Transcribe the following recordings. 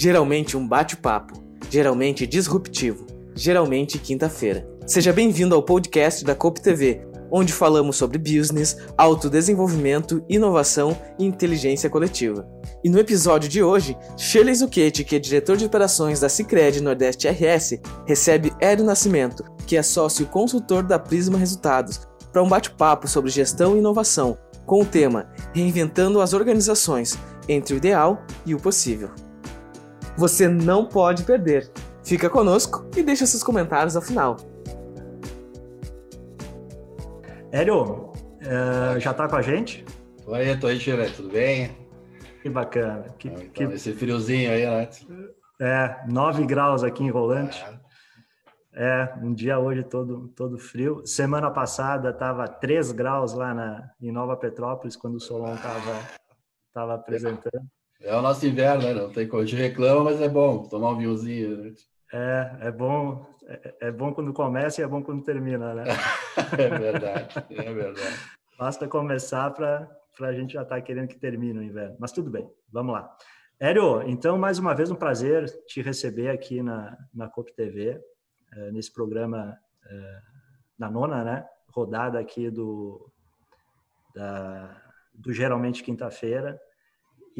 geralmente um bate-papo, geralmente disruptivo, geralmente quinta-feira. Seja bem-vindo ao podcast da Coop TV, onde falamos sobre business, autodesenvolvimento, inovação e inteligência coletiva. E no episódio de hoje, Shirley Zucchetti, que é diretor de operações da Cicred Nordeste RS, recebe Hélio Nascimento, que é sócio consultor da Prisma Resultados, para um bate-papo sobre gestão e inovação, com o tema Reinventando as Organizações, entre o ideal e o possível. Você não pode perder. Fica conosco e deixa seus comentários ao final. Hélio, uh, já está com a gente? Tô aí, tô aí, Tira, tudo bem? Que bacana. Que, então, que... Esse friozinho aí, né? É, 9 graus aqui em Rolante. É. é, um dia hoje todo, todo frio. Semana passada estava 3 graus lá na, em Nova Petrópolis, quando o Solon estava tava apresentando. É o nosso inverno, né? Não tem como. A gente reclama, mas é bom tomar um vinhozinho. Né? É, é bom, é, é, bom quando começa e é bom quando termina, né? é verdade, é verdade. Basta começar para a gente já estar tá querendo que termine o inverno. Mas tudo bem, vamos lá. Hélio, então, mais uma vez, um prazer te receber aqui na, na COP TV, eh, nesse programa, eh, na nona né, rodada aqui do, da, do Geralmente Quinta-feira.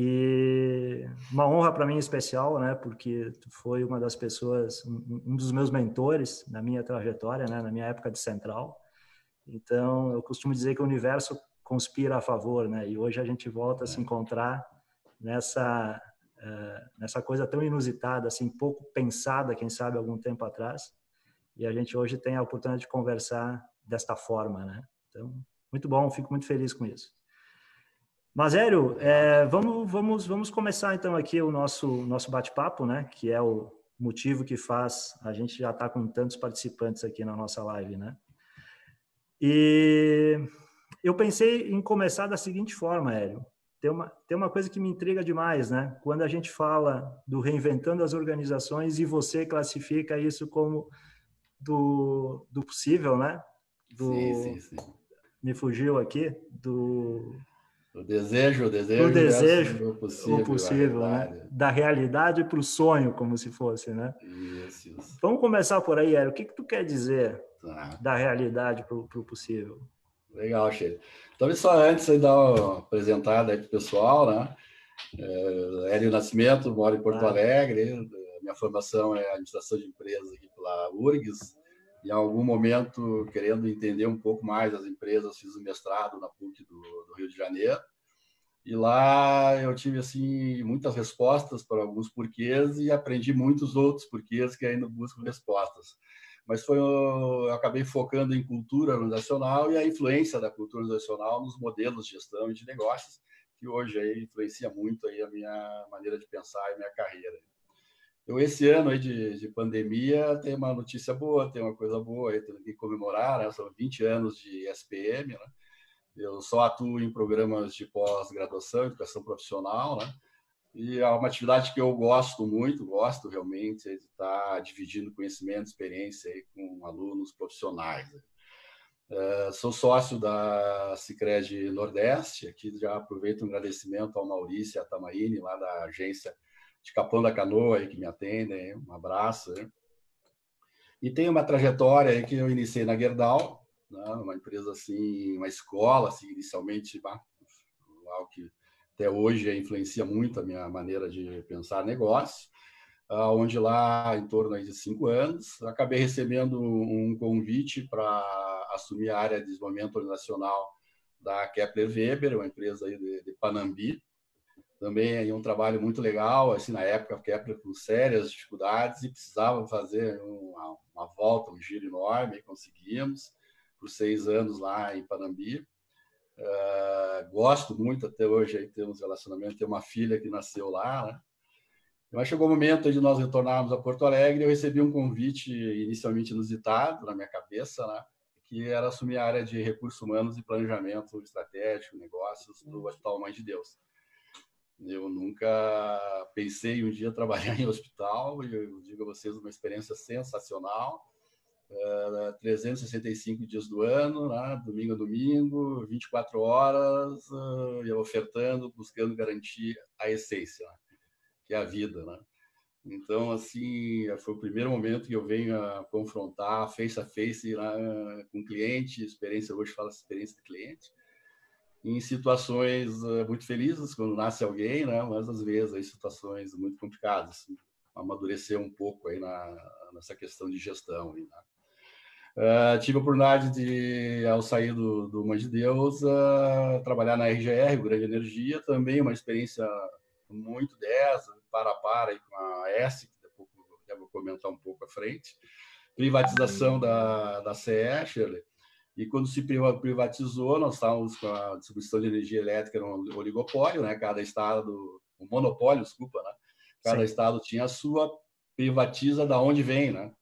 E uma honra para mim especial, né, porque tu foi uma das pessoas, um, dos meus mentores na minha trajetória, né, na minha época de central. Então, eu costumo dizer que o universo conspira a favor, né? E hoje a gente volta a se encontrar nessa uh, nessa coisa tão inusitada, assim, pouco pensada, quem sabe algum tempo atrás. E a gente hoje tem a oportunidade de conversar desta forma, né? Então, muito bom, fico muito feliz com isso. Mas, Hélio, é, vamos, vamos, vamos começar então aqui o nosso, nosso bate-papo, né? Que é o motivo que faz a gente já estar tá com tantos participantes aqui na nossa live, né? E eu pensei em começar da seguinte forma, Hélio. Tem uma, tem uma coisa que me intriga demais, né? Quando a gente fala do reinventando as organizações e você classifica isso como do, do possível, né? Do, sim, sim, sim. Me fugiu aqui, do o desejo, o desejo, o desejo, o possível, o possível né? Da realidade para o sonho, como se fosse, né? Isso, isso. Vamos começar por aí, Érico. O que, que tu quer dizer tá. da realidade para o possível? Legal, Cheiro. Então, só antes de dar uma apresentada aí para o pessoal, né? É, Hélio Nascimento, moro em Porto ah. Alegre. Minha formação é administração de empresas aqui pela URGS em algum momento, querendo entender um pouco mais as empresas, fiz o um mestrado na PUC do, do, Rio de Janeiro. E lá eu tive assim muitas respostas para alguns porquês e aprendi muitos outros porquês que ainda busco respostas. Mas foi eu acabei focando em cultura organizacional e a influência da cultura organizacional nos modelos de gestão e de negócios, que hoje aí influencia muito aí a minha maneira de pensar e minha carreira. Eu, esse ano aí de, de, pandemia, tem uma notícia boa, tem uma coisa boa aí, que comemorar, né? São 20 anos de SPM, né? Eu só atuo em programas de pós-graduação, educação profissional, né? E é uma atividade que eu gosto muito, gosto realmente de estar dividindo conhecimento, experiência aí com alunos profissionais. Uh, sou sócio da Cicred Nordeste, aqui já aproveito um agradecimento ao Maurício e à Tamaine, lá da agência de Capão da Canoa aí que me atendem, um abraço. Né? E tem uma trajetória aí que eu iniciei na Gerdau, né? uma empresa assim, uma escola, assim, inicialmente, algo que até hoje influencia muito a minha maneira de pensar negócio, onde lá, em torno de cinco anos, acabei recebendo um convite para assumir a área de desenvolvimento organizacional da Kepler Weber, uma empresa aí de, de Panambi, também aí um trabalho muito legal, assim, na época a Kepler com sérias dificuldades e precisava fazer uma, uma volta, um giro enorme, e conseguimos, por seis anos lá em Panambi. Uh, gosto muito até hoje, aí temos relacionamento, tem uma filha que nasceu lá, né? Mas chegou o momento de nós retornarmos a Porto Alegre, eu recebi um convite inicialmente inusitado na minha cabeça, né? que era assumir a área de recursos humanos e planejamento estratégico, negócios do Hospital Mãe de Deus. Eu nunca pensei um dia trabalhar em hospital e eu digo a vocês uma experiência sensacional. Uh, 365 dias do ano, né? domingo a domingo, 24 horas, uh, ofertando, buscando garantir a essência, né? que é a vida. Né? Então, assim, foi o primeiro momento que eu venho a confrontar face a face lá com cliente, experiência, hoje fala experiência do cliente, em situações eh, muito felizes, quando nasce alguém, né? mas às vezes em situações muito complicadas. Assim, amadurecer um pouco aí na, nessa questão de gestão. Aí, né? Uh, tive a oportunidade de, ao sair do, do Mãe de Deus, uh, trabalhar na RGR, Grande Energia, também uma experiência muito dessa, para a para aí com a S, que depois eu vou comentar um pouco à frente. Privatização da, da CE, Shirley. E quando se privatizou, nós estávamos com a distribuição de energia elétrica no oligopólio, né? Cada estado, o monopólio, desculpa, né? Cada Sim. estado tinha a sua, privatiza da onde vem, né?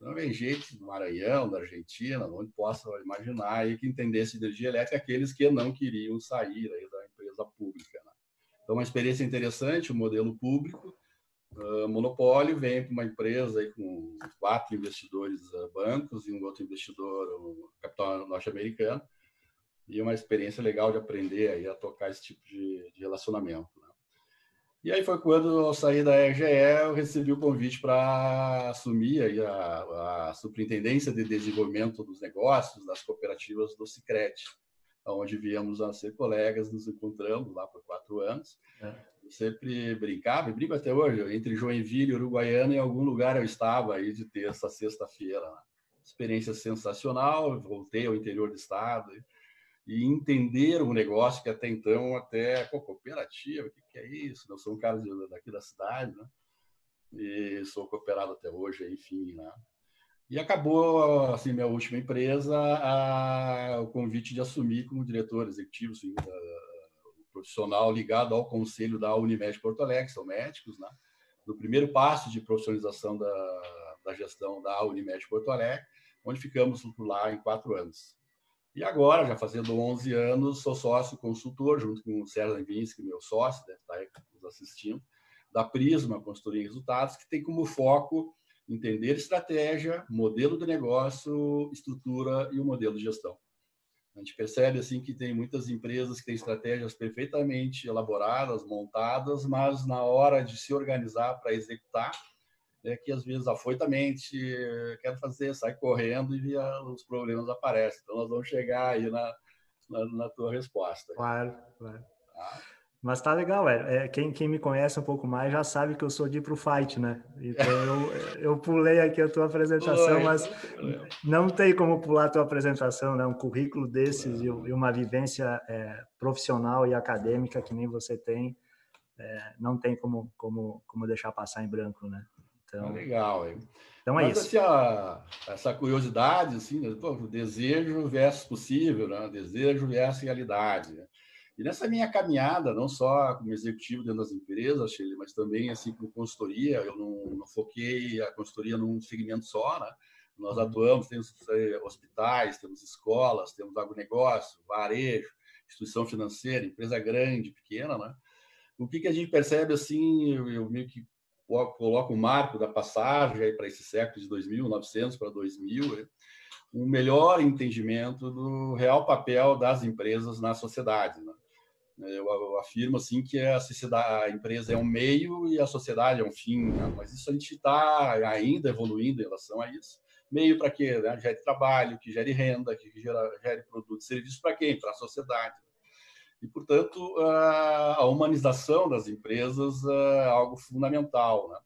Não vem gente do Maranhão, da Argentina, onde possa imaginar aí que entendesse energia elétrica aqueles que não queriam sair aí da empresa pública. Né? Então, uma experiência interessante, o um modelo público, uh, monopólio, vem para uma empresa aí com quatro investidores uh, bancos e um outro investidor, um capital norte-americano, e uma experiência legal de aprender aí a tocar esse tipo de, de relacionamento. Né? E aí foi quando eu saí da RGE, eu recebi o convite para assumir aí a, a, superintendência de desenvolvimento dos negócios das cooperativas do Sicredi, onde viemos a ser colegas, nos encontramos lá por quatro anos. É. Sempre brincava, e brinco até hoje, entre Joinville e Uruguaiana, em algum lugar eu estava aí de terça a sexta-feira. Experiência sensacional, voltei ao interior do estado, e entender um negócio que até então, até pô, cooperativa, o que, que, é isso? Eu sou um cara daqui da cidade, né? E sou cooperado até hoje, enfim, né? E acabou, assim, minha última empresa, a, o convite de assumir como diretor executivo, assim, da, profissional ligado ao conselho da Unimed Porto Alegre, são médicos, né? No primeiro passo de profissionalização da, da gestão da Unimed Porto Alegre, onde ficamos lá em quatro anos. E agora, já fazendo 11 anos, sou sócio consultor, junto com o Sérgio Levinsky, meu sócio, deve estar nos assistindo, da Prisma em Resultados, que tem como foco entender estratégia, modelo de negócio, estrutura e o modelo de gestão. A gente percebe assim que tem muitas empresas que têm estratégias perfeitamente elaboradas, montadas, mas na hora de se organizar para executar, é que às vezes afoitamente quero fazer, sai correndo e os problemas aparecem. Então nós vamos chegar aí na, na, na tua resposta. Claro, claro. Tá? Mas tá legal, é, quem, quem me conhece um pouco mais já sabe que eu sou de ir pro fight, né? Então eu, eu pulei aqui a tua apresentação, mas não tem como pular a tua apresentação, né? Um currículo desses e, e uma vivência é, profissional e acadêmica que nem você tem, é, não tem como, como, como deixar passar em branco, né? Então, legal, hein? Então é Mas, isso. Assim, a, essa curiosidade, assim, né? Pô, desejo versus possível, né? Desejo versus realidade. Né? E nessa minha caminhada, não só como executivo dentro das empresas, Shirley, mas também assim como consultoria, eu não, não foquei a consultoria num segmento só, né? Nós uhum. atuamos, temos eh, hospitais, temos escolas, temos agronegócio, varejo, instituição financeira, empresa grande, pequena, né? O que, que a gente percebe, assim, eu, eu meio que coloco o marco da passagem para esse século de 2900 para 2000, né? um melhor entendimento do real papel das empresas na sociedade. Né? Eu, afirmo assim que a, sociedade, a empresa é um meio e a sociedade é um fim, né? mas isso a gente está ainda evoluindo em relação a isso. Meio para quê? Né? Gere trabalho, que gere renda, que gera, gere produto e serviço para quem? Para a sociedade. E, portanto, a humanização das empresas é algo fundamental, né?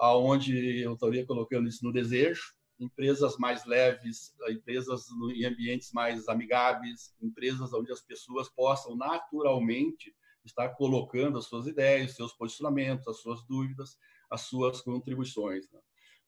aonde eu estaria colocando isso no desejo, empresas mais leves, empresas em ambientes mais amigáveis, empresas onde as pessoas possam naturalmente estar colocando as suas ideias, seus posicionamentos, as suas dúvidas, as suas contribuições. Né?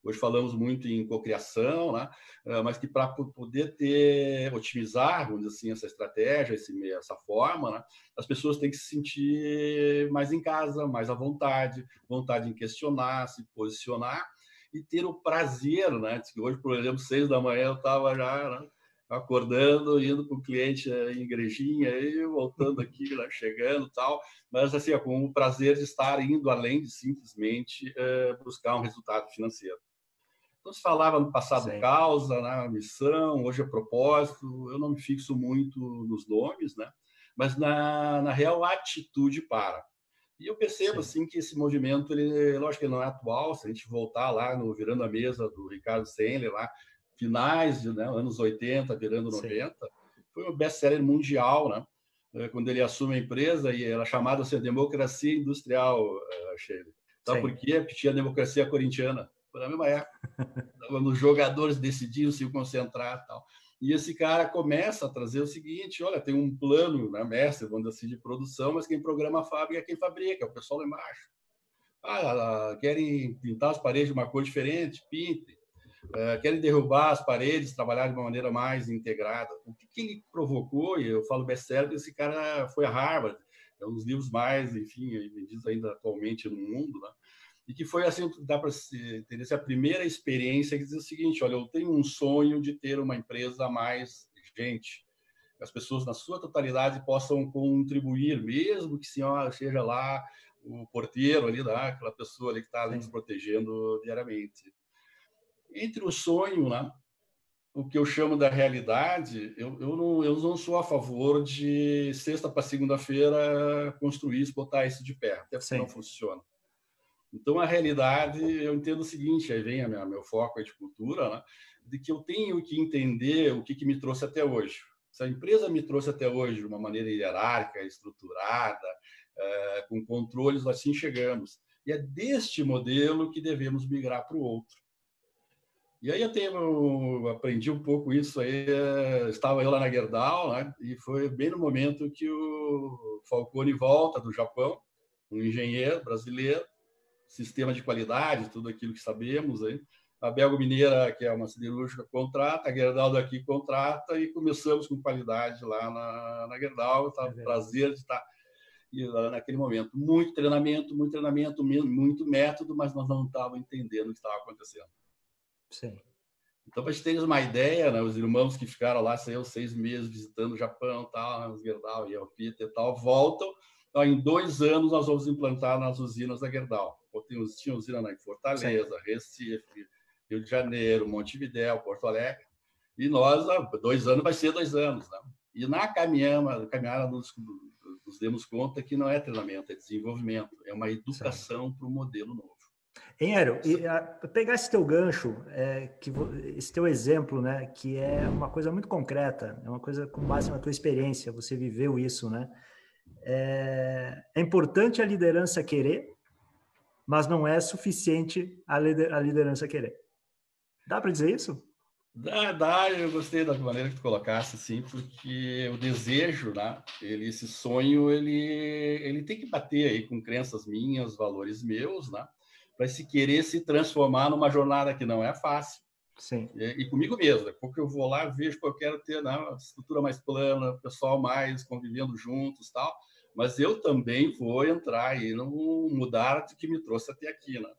Hoje falamos muito em cocriação, né? Ah, mas que para poder ter, otimizar, vamos dizer assim, essa estratégia, esse, essa forma, né? as pessoas têm que se sentir mais em casa, mais à vontade, vontade em questionar, se posicionar e ter o prazer, né? Que hoje, por exemplo, seis da manhã eu estava já né? acordando, indo para o cliente em igrejinha, e voltando aqui, lá, chegando tal, mas assim, com o prazer de estar indo além de simplesmente é, buscar um resultado financeiro. Então, se falava no passado Sim. causa, né, missão, hoje é propósito, eu não me fixo muito nos nomes, né? mas na, na real atitude para. E eu percebo Sim. assim que esse movimento, ele, lógico que ele não é atual, se a gente voltar lá no Virando a Mesa do Ricardo Sendler, lá, finais de né, anos 80, virando 90, Sim. foi um best-seller mundial, né? É, quando ele assume a empresa e era chamada assim, democracia industrial, uh, Sheila. Sabe por quê? Porque tinha a democracia corintiana, foi na mesma época. Os jogadores decidiam se concentrar tal. E esse cara começa a trazer o seguinte: olha, tem um plano, né, mestre, vamos dizer assim, de produção, mas quem programa a fábrica é quem fabrica, é o pessoal lá embaixo. Ah, querem pintar as paredes de uma cor diferente? Pinte. Uh, querem derrubar as paredes, trabalhar de uma maneira mais integrada. O que, que ele provocou, e eu falo best-seller, esse cara foi a Harvard, é um dos livros mais, enfim, vendidos ainda atualmente no mundo, né? E que foi assim, dá para ter essa primeira experiência que diz o seguinte, olha, eu tenho um sonho de ter uma empresa mais gente, as pessoas na sua totalidade possam contribuir, mesmo que senhora seja lá o porteiro ali, né? aquela pessoa ali que está nos protegendo diariamente. Entre o sonho, né? o que eu chamo da realidade, eu, eu, não, eu não sou a favor de sexta para segunda-feira construir, botar isso de pé, até porque não funciona. Então, a realidade, eu entendo o seguinte, aí vem a minha, meu foco de cultura, né? de que eu tenho que entender o que, que me trouxe até hoje. Se a empresa me trouxe até hoje de uma maneira hierárquica, estruturada, é, com controles, assim chegamos. E é deste modelo que devemos migrar para o outro. E aí eu, tenho, eu aprendi um pouco isso aí, eh, estava eu lá na Gerdau, né? e foi bem no momento que o Falcone volta do Japão, um engenheiro brasileiro, sistema de qualidade, tudo aquilo que sabemos aí. A Belgo Mineira, que é uma siderúrgica, contrata, a Gerdau daqui contrata e começamos com qualidade lá na, na Gerdau. Tá é prazer de estar e, naquele momento. Muito treinamento, muito treinamento, muito método, mas nós não estávamos entendendo o que estava acontecendo. Sim. Então, para gente ter uma ideia, né, os irmãos que ficaram lá, saiu seis meses visitando o Japão, tal, né, Gerdau e Peter e tal, voltam. Então, em dois anos, nós vamos implantar nas usinas da Gerdau. Tinha usina em Fortaleza, Sim. Recife, Rio de Janeiro, Montevidéu, Porto Alegre. E nós, dois anos vai ser dois anos. Né? E na caminhada, caminhada nos, nos demos conta que não é treinamento, é desenvolvimento, é uma educação para o modelo novo. Hein, Aero, e a, pegar esse teu gancho, é, que, esse teu exemplo, né, que é uma coisa muito concreta, é uma coisa com base na tua experiência, você viveu isso, né? É, é importante a liderança querer, mas não é suficiente a liderança querer. Dá para dizer isso? Dá, dá, eu gostei da maneira que tu colocasse, assim, porque o desejo, né, ele, esse sonho, ele, ele tem que bater aí com crenças minhas, valores meus, né, para se querer se transformar numa jornada que não é fácil. Sim. E, e comigo mesmo, né, porque eu vou lá vejo que eu quero ter né, uma estrutura mais plana, pessoal mais convivendo juntos, tal, mas eu também vou entrar e não mudar de que me trouxe até aqui, né?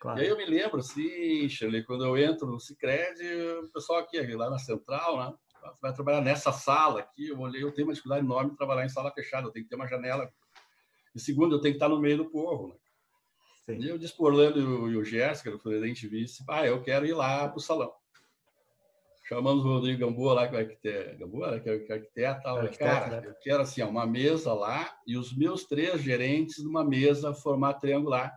Claro. E aí eu me lembro, assim, Shirley, quando eu entro no Cicred, o pessoal aqui, lá na central, né? Vai trabalhar nessa sala aqui. Eu olhei, eu tenho uma dificuldade enorme de trabalhar em sala fechada, eu tenho que ter uma janela. E segundo, eu tenho que estar no meio do povo, né? Sim. E eu disse para Orlando e o Jéssica, o presidente, disse, ah, eu quero ir lá para o salão. Chamamos o Rodrigo Gamboa lá, que é arquiteto, Gamboa, né, que é arquiteto, tal. Arquiteto, cara, né? eu quero assim, uma mesa lá e os meus três gerentes numa mesa formato triangular.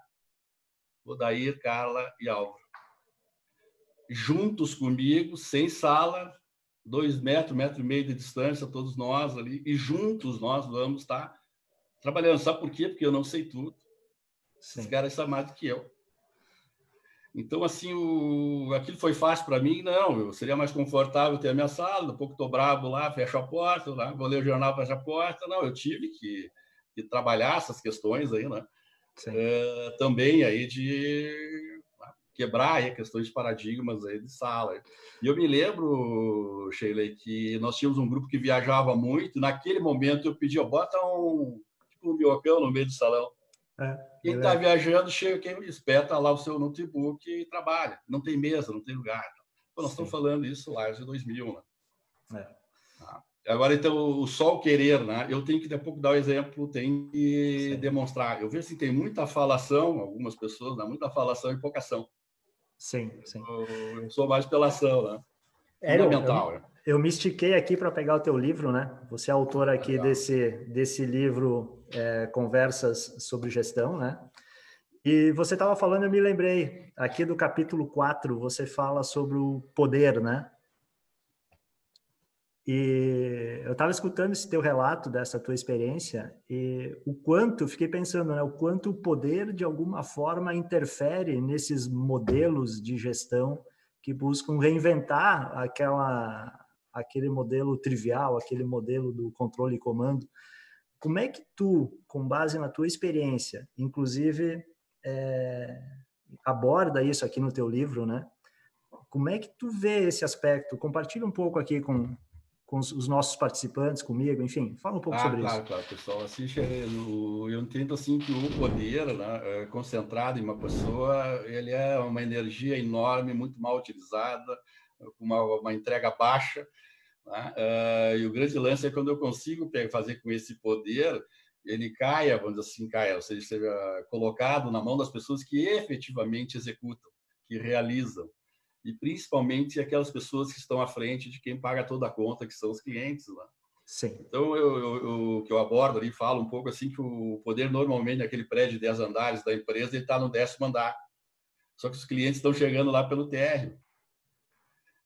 Odair, Carla e Álvaro. Juntos comigo, sem sala, dois metros, metro e meio de distância, todos nós ali, e juntos nós vamos estar trabalhando. Sabe por quê? Porque eu não sei tudo. Sim. Esses caras são mais do que eu. Então, assim, o... aquilo foi fácil para mim? Não, eu seria mais confortável ter a minha sala, daqui a pouco estou brabo lá, fecho a porta, lá, vou ler o jornal, fecho a porta. Não, eu tive que, que trabalhar essas questões aí, né? É, também aí de quebrar aí questões de paradigmas aí de sala. E eu me lembro, Sheila, que nós tínhamos um grupo que viajava muito, naquele momento eu pedi, ó, bota um, tipo um miocão no meio do salão. É, quem está é viajando, chega, quem espeta lá o seu notebook e trabalha. Não tem mesa, não tem lugar. Então, nós Sim. estamos falando isso lá de 2000, né? É. Tá. Agora, então, o o querer, né? Eu tenho que, daqui a pouco, dar o exemplo, tem que Sim. demonstrar. Eu vejo assim, tem muita falação, algumas pessoas, né? muita falação e pouca ação. Sim, sim. Eu, eu sou mais pela ação, né? É, Fundamental, eu, eu me estiquei aqui para pegar o teu livro, né? Você é autor aqui desse, desse livro é, Conversas sobre Gestão, né? E você estava falando, eu me lembrei, aqui do capítulo 4, você fala sobre o poder, né? E eu estava escutando esse teu relato dessa tua experiência e o quanto, fiquei pensando, né, o quanto o poder de alguma forma interfere nesses modelos de gestão que buscam reinventar aquela aquele modelo trivial, aquele modelo do controle e comando. Como é que tu, com base na tua experiência, inclusive é, aborda isso aqui no teu livro, né? Como é que tu vê esse aspecto? Compartilha um pouco aqui com, com os, os nossos participantes, comigo, enfim, fala um pouco ah, sobre claro, isso. Claro, pessoal. Assim, eu entendo assim que o poder né, é concentrado em uma pessoa, ele é uma energia enorme, muito mal utilizada, com uma, uma entrega baixa, né? Uh, e o grande lance é quando eu consigo fazer com esse poder ele caia, vamos dizer assim, caia, ou seja, seja colocado na mão das pessoas que efetivamente executam, que realizam. E principalmente aquelas pessoas que estão à frente de quem paga toda a conta, que são os clientes lá. Sim. Então, eu, eu, eu, que eu abordo ali, falo um pouco assim, que o poder normalmente naquele prédio de 10 andares da empresa, ele está no décimo andar. Só que os clientes estão chegando lá pelo térreo.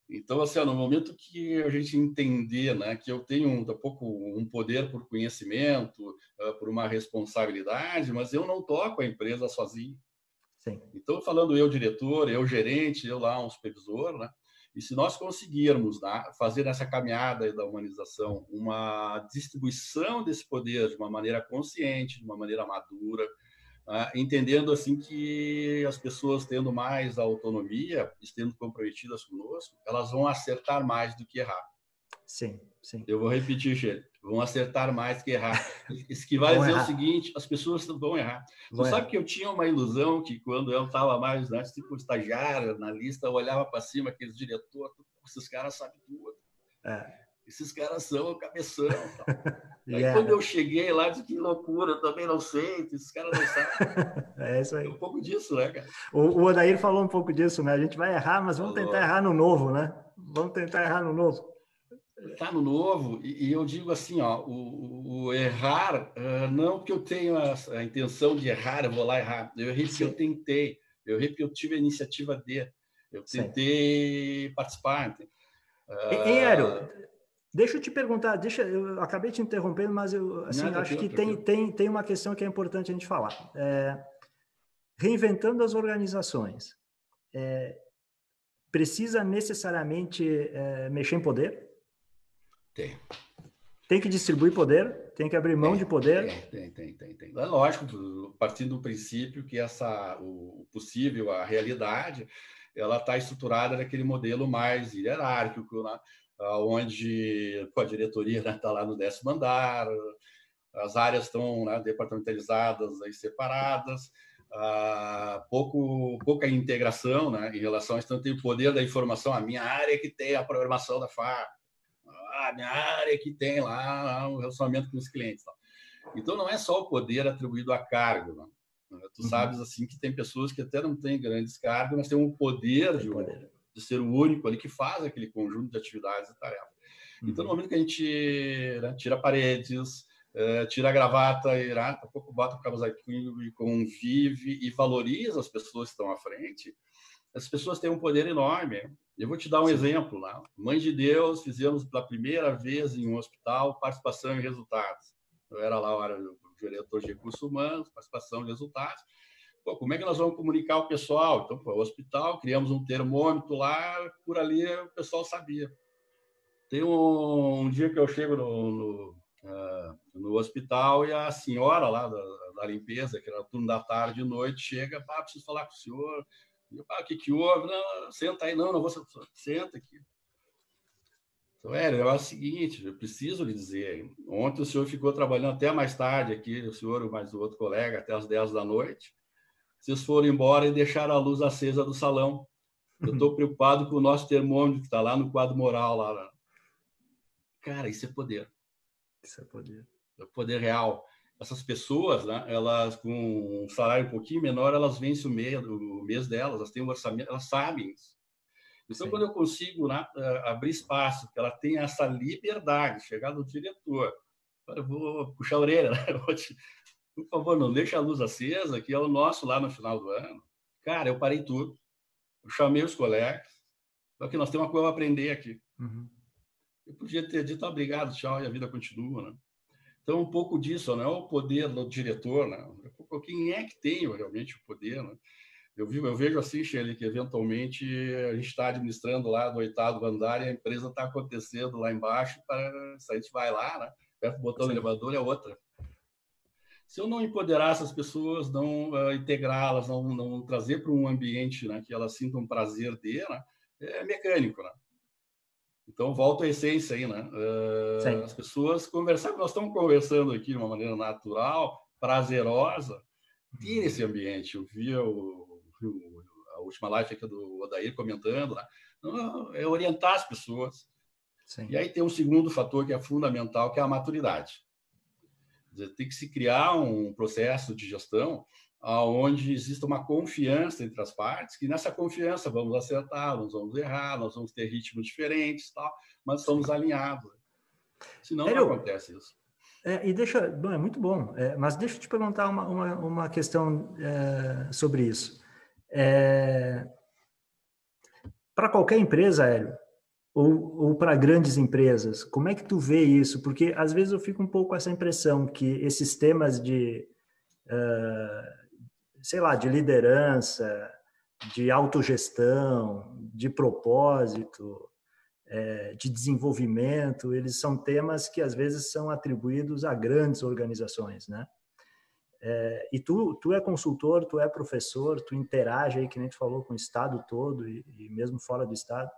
Então, assim, no momento que a gente entender né, que eu tenho um, um pouco um poder por conhecimento, uh, por uma responsabilidade, mas eu não toco a empresa sozinho. Sim. Então, falando eu diretor, eu gerente, eu lá um supervisor, né? E se nós conseguirmos né, fazer nessa caminhada da humanização uma distribuição desse poder de uma maneira consciente, de uma maneira madura, ah, entendendo assim que as pessoas tendo mais autonomia, estando comprometidas conosco, elas vão acertar mais do que errar. Sim, sim. Eu vou repetir, Gê, vão acertar mais que errar. Isso que vai dizer errar. o seguinte, as pessoas vão errar. Vão Você errar. sabe que eu tinha uma ilusão que quando eu estava mais, né, tipo estagiário, na lista, eu olhava para cima, aqueles diretores, esses caras sabem tudo. É esses caras são o cabeção. Aí yeah. quando eu cheguei lá, disse que loucura, eu também não sei, esses caras não sabem. é isso aí. É um pouco disso, né, cara? O, o Odair falou um pouco disso, né? A gente vai errar, mas vamos falou. tentar errar no novo, né? Vamos tentar errar no novo. Tá no novo, e, e eu digo assim, ó, o, o errar, uh, não que eu tenha a, a, intenção de errar, eu vou lá errar. Eu errei porque eu tentei, eu errei porque eu tive a iniciativa de, eu tentei Sim. participar. Uh, em, Aero, Deixa eu te perguntar, deixa, eu acabei te interrompendo, mas eu assim, Nada, acho que tem, tem, tem uma questão que é importante a gente falar. É, reinventando as organizações, é, precisa necessariamente é, mexer em poder? Tem. Tem que distribuir poder? Tem que abrir mão tem, de poder? Tem, tem, tem, tem. É lógico, partindo do princípio que essa, o possível, a realidade, ela está estruturada naquele modelo mais hierárquico, né? Onde a diretoria está né, lá no décimo andar, as áreas estão né, departamentalizadas e separadas, ah, pouco, pouca integração né, em relação a isso, tem o poder da informação, a minha área que tem a programação da FAC, a minha área que tem lá o relacionamento com os clientes. Então, não é só o poder atribuído a cargo, né? Tu uhum. sabes assim que tem pessoas que até não têm grandes cargos, mas têm um poder de, poder de ser o único ali que faz aquele conjunto de atividades e tarefas. Uhum. Então, no momento que a gente né, tira paredes, uh, tira a gravata, e um pouco bota o casaquinho e convive e valoriza as pessoas que estão à frente, as pessoas têm um poder enorme. Eu vou te dar um Sim. exemplo. Né? Mãe de Deus, fizemos pela primeira vez em um hospital participação em resultados. Eu era lá o diretor de recursos humanos, participação em resultados. Pô, como é que nós vamos comunicar o pessoal? Então, pô, o hospital, criamos um termômetro lá, por ali o pessoal sabia. Tem um, um dia que eu chego no, no, uh, no, hospital e a senhora lá da, da, limpeza, que era turno da tarde e noite, chega, ah, preciso falar com o senhor. Ah, o que, que houve? Não, senta aí, não, não vou senta aqui. Então, é, é o seguinte, eu preciso lhe dizer, ontem o senhor ficou trabalhando até mais tarde aqui, o senhor e mais o outro colega, até as 10 da noite, vocês foram embora e deixaram a luz acesa do salão. Eu estou preocupado com o nosso termômetro que está lá no quadro moral. Lá. Cara, isso é poder. Isso é poder. É poder real. Essas pessoas, né, elas com um salário um pouquinho menor, elas vencem o mês, o mês delas, elas têm um orçamento, elas sabem isso. Então, Sim. quando eu consigo né, abrir espaço, que ela tenha essa liberdade, chegar no diretor, eu vou puxar a orelha, né? por favor, não deixe a luz acesa, que é o nosso lá no final do ano. Cara, eu parei tudo, eu chamei os colegas, porque nós temos uma coisa a aprender aqui. Uhum. Eu podia ter dito obrigado, tchau, e a vida continua, né? Então, um pouco disso, não é o poder do diretor, né? Quem é que tem realmente o poder, né? Eu, vi, eu vejo assim, Shelly, que eventualmente a gente está administrando lá do oitavo andar e a empresa está acontecendo lá embaixo, para, se a gente vai lá, né? Aperta o botão do elevador, é outra. Se eu não empoderar essas pessoas, não uh, integrá-las, não, não trazer para um ambiente né, que elas sintam prazer de, né, é mecânico, né? Então, volta à essência aí, né? Uh, as pessoas conversar, nós estamos conversando aqui de uma maneira natural, prazerosa, tire esse ambiente. Eu vi, o, a última live aqui do Odair comentando, né? É orientar as pessoas. Sim. E aí tem um segundo fator que é fundamental, que é a maturidade. Dizer, tem que se criar um processo de gestão onde exista uma confiança entre as partes, que nessa confiança vamos acertar, nós vamos errar, nós vamos ter ritmos diferentes, tal, mas estamos alinhados. Senão não acontece isso. É, e deixa, bom, é muito bom, é, mas deixa eu te perguntar uma, uma, uma questão é, sobre isso. É, para qualquer empresa, Hélio, ou, ou para grandes empresas, como é que tu vê isso? Porque às vezes eu fico um pouco com essa impressão que esses temas de uh, sei lá, de liderança, de autogestão, de propósito, é, de desenvolvimento, eles são temas que às vezes são atribuídos a grandes organizações, né? É, e tu, tu é consultor, tu é professor, tu interage aí, que nem tu falou, com o Estado todo e, e mesmo fora do Estado.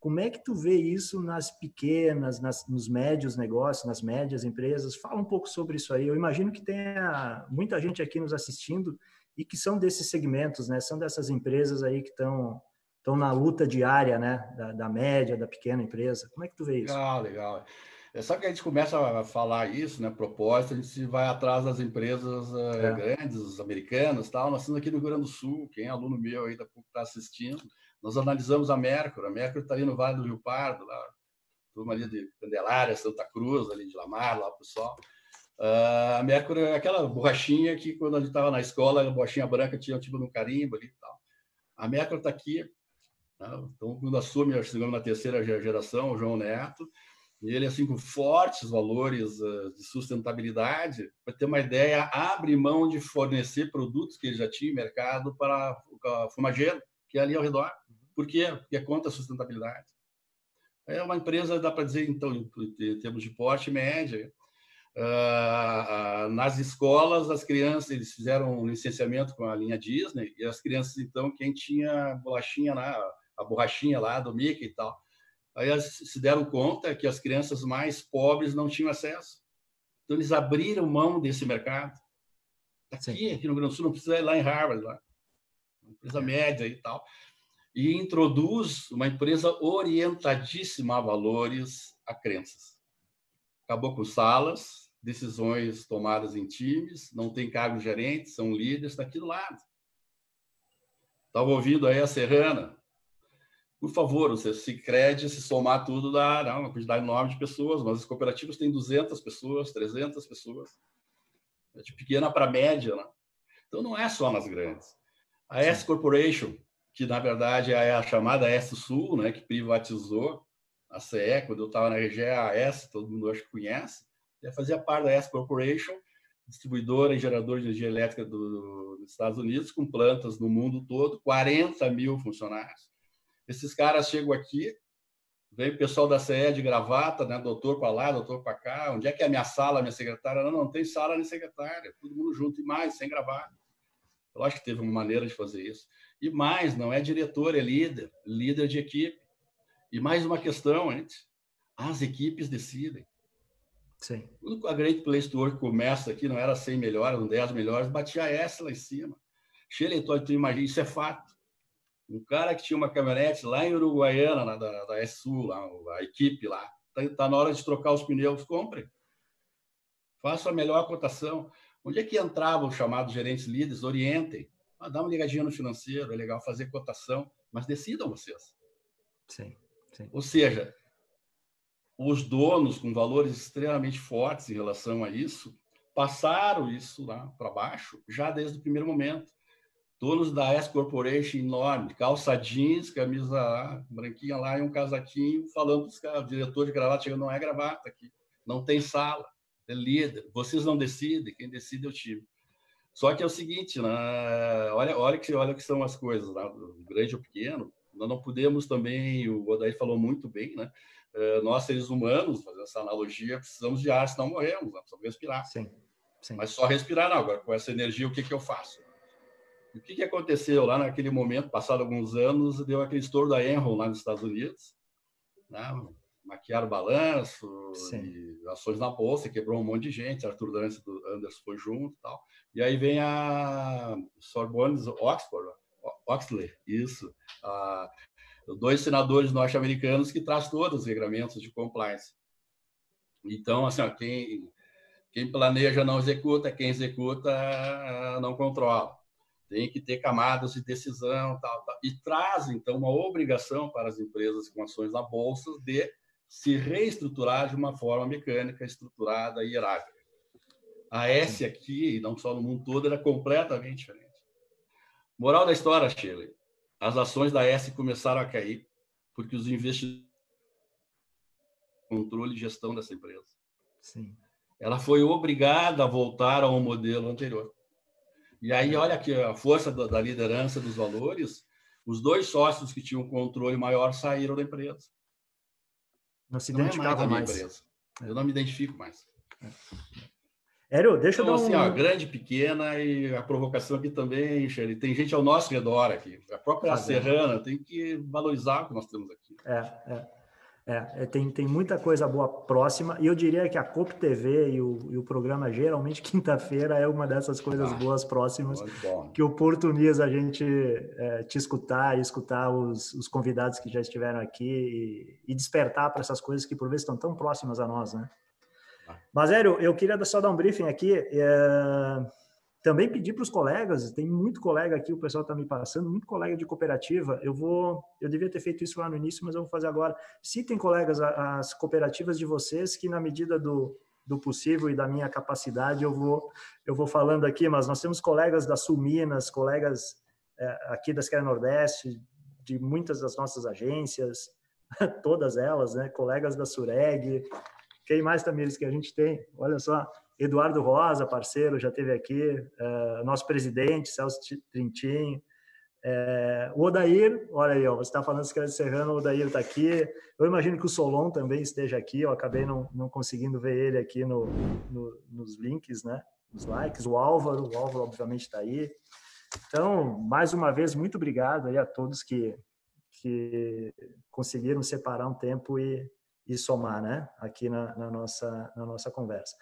Como é que tu vê isso nas pequenas, nas, nos médios negócios, nas médias empresas? Fala um pouco sobre isso aí. Eu imagino que tenha muita gente aqui nos assistindo e que são desses segmentos, né? São dessas empresas aí que estão estão na luta diária, né? Da, da, média, da pequena empresa. Como é que tu vê isso? Legal, legal. É só que a gente começa a falar isso, né? Propósito, a gente vai atrás das empresas uh, é. grandes, americanas, tal. Nós estamos aqui no Rio Grande do Sul. Quem é aluno meu aí da pouco está assistindo. Nós analisamos a Mercury. A Mercury está ali no Vale do Rio Pardo, lá, turma ali de Candelária, Santa Cruz, ali de Lamar, lá pessoal. Uh, a Mercury é aquela borrachinha que, quando a gente estava na escola, a borrachinha branca tinha tipo no carimbo ali e tal. A Mercury está aqui, né? então, quando assume, chegamos na terceira geração, o João Neto, e ele, assim, com fortes valores uh, de sustentabilidade, para ter uma ideia, abre mão de fornecer produtos que ele já tinha em mercado para o fumageiro, que é ali ao redor. Por quê? Porque é contra a sustentabilidade. É uma empresa, dá para dizer, então, em termos de porte média, Uh, uh, nas escolas, as crianças, eles fizeram um licenciamento com a linha Disney, e as crianças, então, quem tinha bolachinha lá, a borrachinha lá do Mickey e tal, aí elas se deram conta que as crianças mais pobres não tinham acesso. Então, eles abriram mão desse mercado. Aqui, aqui no Rio Grande do Sul, não precisa ir lá em Harvard, lá. Empresa média e tal. E introduz uma empresa orientadíssima a valores, a crenças acabou com salas, decisões tomadas em times, não tem cargos gerentes, são líderes, está aqui do lado. Estava ouvindo aí a Serrana. Por favor, você se crede, se somar tudo, dá uma quantidade enorme de pessoas, mas as cooperativas têm 200 pessoas, 300 pessoas. É de pequena para média, né? Então, não é só nas grandes. A S Corporation, que na verdade é a chamada S Sul, né, que privatizou, a CE, quando eu estava na RGE, a S, todo mundo acho que conhece, já fazia parte da S Corporation, distribuidora e geradora de energia elétrica do, dos Estados Unidos, com plantas no mundo todo, 40 mil funcionários. Esses caras chegam aqui, vem o pessoal da CE de gravata, né? doutor para lá, doutor para cá, onde é que é a minha sala, minha secretária? Não, não tem sala nem secretária, todo mundo junto e mais, sem gravata. Eu acho que teve uma maneira de fazer isso. E mais, não é diretor, é líder, líder de equipe. E mais uma questão antes: as equipes decidem. Sim. Quando a Great Place to Work começa aqui, não era 100 melhores, não 10 melhores, batia essa lá em cima. Shelley, tu imagina, isso é fato. Um cara que tinha uma caminhonete lá em Uruguaiana, na, da, da SU, lá, a equipe lá, está tá na hora de trocar os pneus, compre. Faça a melhor cotação. Onde é que entravam os chamados gerentes líderes? Orientem. Ah, dá uma ligadinha no financeiro, é legal fazer cotação, mas decidam vocês. Sim, sim. Ou seja, os donos com valores extremamente fortes em relação a isso passaram isso lá para baixo já desde o primeiro momento. Donos da S Corporation enorme, calça jeans, camisa lá, branquinha lá e um casaquinho, falando para os caras, o diretor de gravata chegando, não é gravata aqui, não tem sala, é líder, vocês não decidem, quem decide é o time. Só que é o seguinte, né? olha, olha, que, olha que são as coisas, né? grande ou pequeno, nós não podemos também, o Odair falou muito bem, né? Eh, nós, seres humanos, fazendo essa analogia, precisamos de ar, senão morremos, né? precisamos respirar. Sim, sim. Mas só respirar não. Agora, com essa energia, o que, que eu faço? O que, que aconteceu lá naquele momento, passado alguns anos, deu aquele estouro da Enron lá nos Estados Unidos, né? Maquiaram balanço, ações na bolsa, quebrou um monte de gente, Arthur Anderson foi junto e tal. E aí vem a Sorbonne, Oxford, Oxley, isso, a, dois senadores norte-americanos que traz todos os regramentos de compliance. Então, assim, ó, quem, quem planeja não executa, quem executa não controla. Tem que ter camadas de decisão tal, tal. e traz, então, uma obrigação para as empresas com ações na bolsa de se reestruturar de uma forma mecânica, estruturada e hierárquica. A S aqui, e não só no mundo todo, era completamente diferente. Moral da história, Shirley as ações da S começaram a cair porque os investidores controle e gestão dessa empresa. Sim. Ela foi obrigada a voltar ao modelo anterior. E aí, olha aqui a força da liderança dos valores, os dois sócios que tinham controle maior saíram da empresa. Não se identificavam mais. mais. Empresa. Eu não me identifico mais. É. Hélio, deixa então, eu dar assim, um... assim, ó, grande, pequena e a provocação aqui também, Shelly, tem gente ao nosso redor aqui. A própria Fazendo. Serrana tem que valorizar o que nós temos aqui. É, é. É, é, tem, tem muita coisa boa próxima, e eu diria que a COP TV e o, e o programa, geralmente, quinta-feira, é uma dessas coisas ah, boas próximas que oportuniza a gente é, te escutar e escutar os, os convidados que já estiveram aqui e, e despertar para essas coisas que, por vezes, estão tão próximas a nós, né? Mas, Hélio, eu queria só dar um briefing aqui. É... Também pedir para os colegas, tem muito colega aqui, o pessoal está me passando, muito colega de cooperativa. Eu vou, eu devia ter feito isso lá no início, mas eu vou fazer agora. Citem, colegas, as cooperativas de vocês, que na medida do, do possível e da minha capacidade eu vou, eu vou falando aqui. Mas nós temos colegas da Sul Minas, colegas é, aqui da Esquerda Nordeste, de muitas das nossas agências, todas elas, né? Colegas da Sureg, quem mais, Tamires, que a gente tem? Olha só, Eduardo Rosa, parceiro, já teve aqui, uh, nosso presidente, Celso Trintim, é, o Odair, olha aí, ó, você está falando que Serrano, o Odair está aqui. Eu imagino que o Solon também esteja aqui, eu acabei não, não conseguindo ver ele aqui no, no, nos links, né? Nos likes. O Álvaro, o Álvaro obviamente está aí. Então, mais uma vez, muito obrigado aí a todos que, que conseguiram separar um tempo e, e somar, né? Aqui na, na, nossa, na nossa conversa.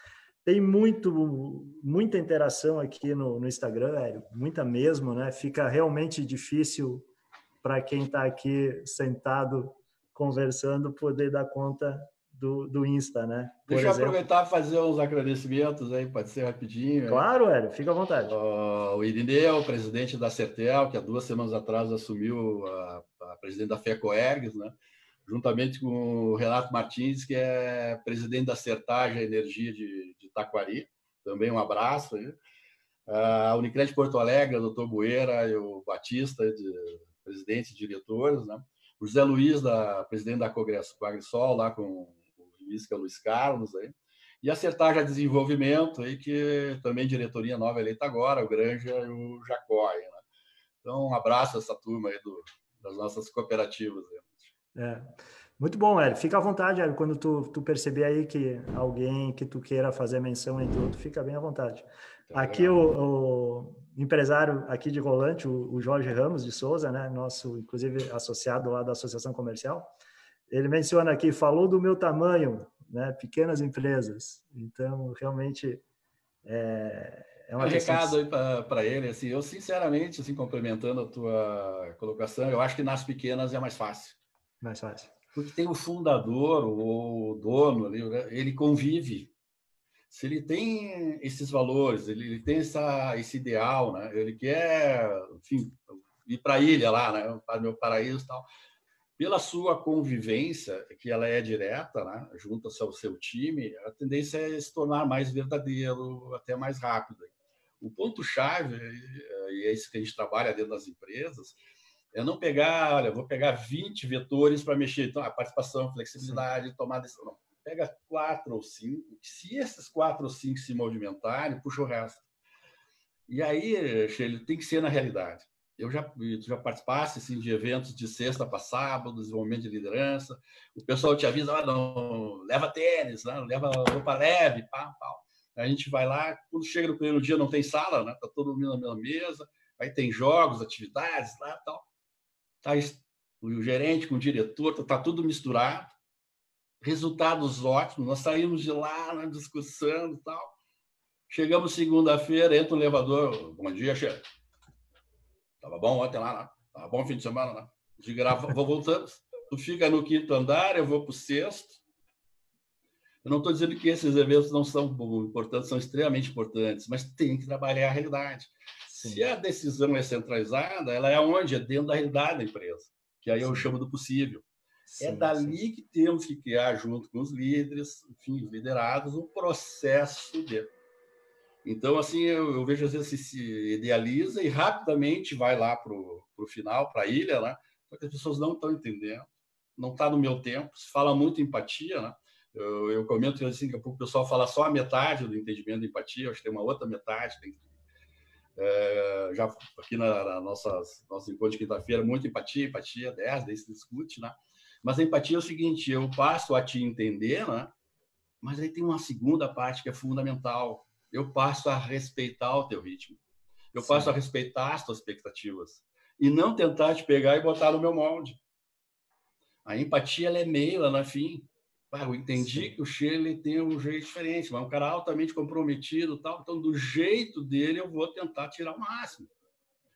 Tem muito, muita interação aqui no, no Instagram, Hélio, muita mesmo, né? Fica realmente difícil para quem está aqui sentado conversando poder dar conta do, do Insta, né? Por Deixa exemplo. eu aproveitar e fazer uns agradecimentos aí, pode ser rapidinho. Claro, Hélio, fica à vontade. Uh, o Irineu, presidente da Certel, que há duas semanas atrás assumiu a, a presidente da FECOERGS, né? juntamente com o Renato Martins, que é presidente da Sertagem Energia de Taquari. Também um abraço. Aí. A Unicred Porto Alegre, o doutor Bueira e o Batista, de, presidente e diretores. Né? O José Luiz, da, presidente da Congresso Agrisol, lá com o Luiz, que é o Luiz Carlos. Aí. E a Sertagem Desenvolvimento, aí, que também diretoria nova eleita agora, o Granja e o Jacó. Aí, né? Então, um abraço a essa turma aí do, das nossas cooperativas. Aí. É. Muito bom, Hélio. Fica à vontade, Hélio. Quando tu, tu perceber aí que alguém que tu queira fazer menção em tudo, fica bem à vontade. Tá aqui o, o, empresário aqui de Rolante, o, o, Jorge Ramos de Souza, né? Nosso, inclusive, associado lá da Associação Comercial. Ele menciona aqui, falou do meu tamanho, né? Pequenas empresas. Então, realmente, é, é um recado aí para ele, assim, eu sinceramente, assim, complementando a tua colocação, eu acho que nas pequenas é mais fácil. Mais fácil. Porque tem o fundador, o dono ali, ele convive. Se ele tem esses valores, ele tem essa, esse ideal, né? ele quer, enfim, ir para a ilha lá, né? para meu paraíso tal. pela sua convivência, que ela é direta, né, junto ao seu time, a tendência é se tornar mais verdadeiro, até mais rápido. O ponto-chave, e é isso que a gente trabalha dentro das empresas, é não pegar, olha, vou pegar 20 vetores para mexer. Então, a participação, flexibilidade, tomar decisão. Não. Pega quatro ou cinco. Se esses quatro ou cinco se movimentarem, puxa o resto. E aí, Sheila, tem que ser na realidade. Eu já, já participasse assim, de eventos de sexta para sábado, desenvolvimento de liderança. O pessoal te avisa, ah, não, leva tênis, né? leva roupa leve, pá, pá. A gente vai lá, quando chega no primeiro dia não tem sala, né? Tá todo mundo na mesma mesa, aí tem jogos, atividades lá, tal. Tá o gerente com o diretor, tá, tá tudo misturado. Resultados ótimos. Nós saímos de lá na discussão e tal. Chegamos segunda-feira, entra no elevador. Bom dia, chefe. Tava bom ontem lá, né? Tava bom fim de semana, né? De grava, vou voltando. Tu fica no quinto andar, eu vou para o sexto. Eu não estou dizendo que esses eventos não são importantes, são extremamente importantes, mas tem que trabalhar a realidade. Sim. Se a decisão é centralizada, ela é onde? É dentro da realidade da empresa, que aí sim. eu chamo do possível. É sim, é dali que temos que criar, junto com os líderes, enfim, os liderados, um processo de então, assim, eu, eu vejo às vezes se idealiza e rapidamente vai lá para o final, para a ilha, né? Só que as pessoas não estão entendendo, não está no meu tempo, se fala muito empatia, né? Eu, eu comento assim, que o pessoal fala só a metade do entendimento de empatia, acho que tem uma outra metade. Tem, é, já aqui na, na nossas, nosso encontro de quinta-feira, muito empatia, empatia, 10, daí se discute, né? Mas a empatia é o seguinte, eu passo a te entender, né? Mas aí tem uma segunda parte que é fundamental, eu passo a respeitar o teu ritmo. Eu Sim. passo a respeitar as tuas expectativas e não tentar te pegar e botar no meu molde. A empatia ela é meio, ela não é fim. Eu entendi Sim. que o Shirley tem um jeito diferente, mas é um cara altamente comprometido, tal. Então, do jeito dele, eu vou tentar tirar o máximo